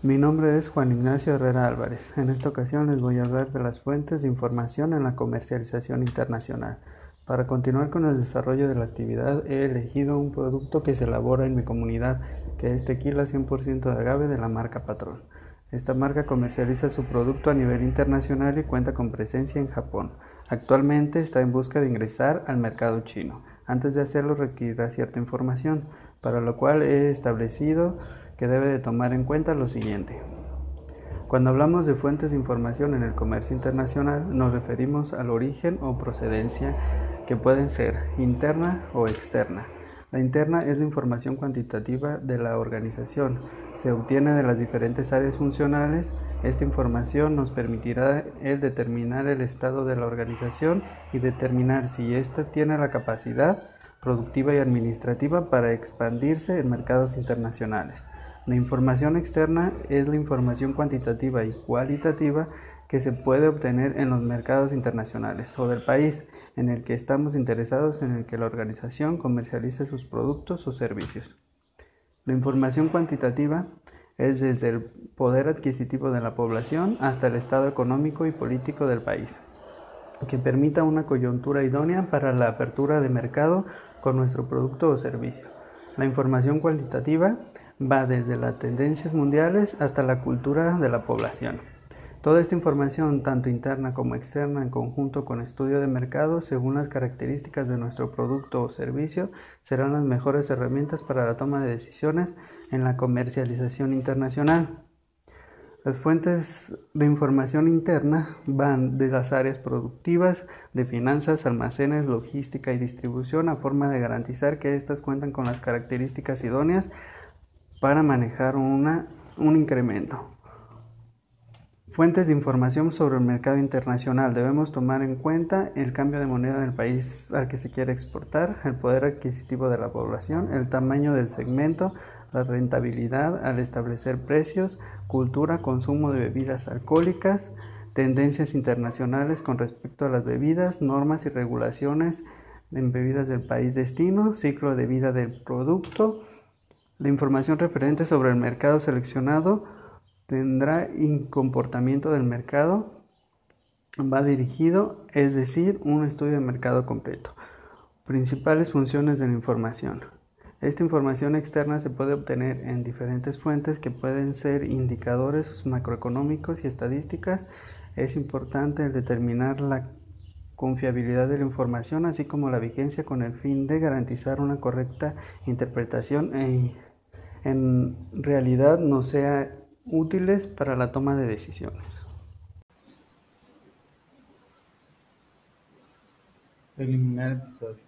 Mi nombre es Juan Ignacio Herrera Álvarez. En esta ocasión les voy a hablar de las fuentes de información en la comercialización internacional. Para continuar con el desarrollo de la actividad he elegido un producto que se elabora en mi comunidad, que es tequila 100% de agave de la marca Patrón. Esta marca comercializa su producto a nivel internacional y cuenta con presencia en Japón. Actualmente está en busca de ingresar al mercado chino. Antes de hacerlo requerirá cierta información, para lo cual he establecido que debe de tomar en cuenta lo siguiente. Cuando hablamos de fuentes de información en el comercio internacional, nos referimos al origen o procedencia que pueden ser interna o externa. La interna es la información cuantitativa de la organización. Se obtiene de las diferentes áreas funcionales. Esta información nos permitirá el determinar el estado de la organización y determinar si ésta tiene la capacidad productiva y administrativa para expandirse en mercados internacionales. La información externa es la información cuantitativa y cualitativa que se puede obtener en los mercados internacionales o del país en el que estamos interesados en el que la organización comercialice sus productos o servicios. La información cuantitativa es desde el poder adquisitivo de la población hasta el estado económico y político del país, que permita una coyuntura idónea para la apertura de mercado con nuestro producto o servicio. La información cualitativa va desde las tendencias mundiales hasta la cultura de la población. Toda esta información, tanto interna como externa, en conjunto con estudio de mercado, según las características de nuestro producto o servicio, serán las mejores herramientas para la toma de decisiones en la comercialización internacional. Las fuentes de información interna van de las áreas productivas, de finanzas, almacenes, logística y distribución a forma de garantizar que éstas cuentan con las características idóneas para manejar una, un incremento. Fuentes de información sobre el mercado internacional. Debemos tomar en cuenta el cambio de moneda del país al que se quiere exportar, el poder adquisitivo de la población, el tamaño del segmento, la rentabilidad al establecer precios, cultura, consumo de bebidas alcohólicas, tendencias internacionales con respecto a las bebidas, normas y regulaciones en bebidas del país destino, ciclo de vida del producto, la información referente sobre el mercado seleccionado tendrá un comportamiento del mercado, va dirigido, es decir, un estudio de mercado completo. Principales funciones de la información. Esta información externa se puede obtener en diferentes fuentes que pueden ser indicadores macroeconómicos y estadísticas. Es importante determinar la confiabilidad de la información, así como la vigencia con el fin de garantizar una correcta interpretación e en realidad no sean útiles para la toma de decisiones. Episodio.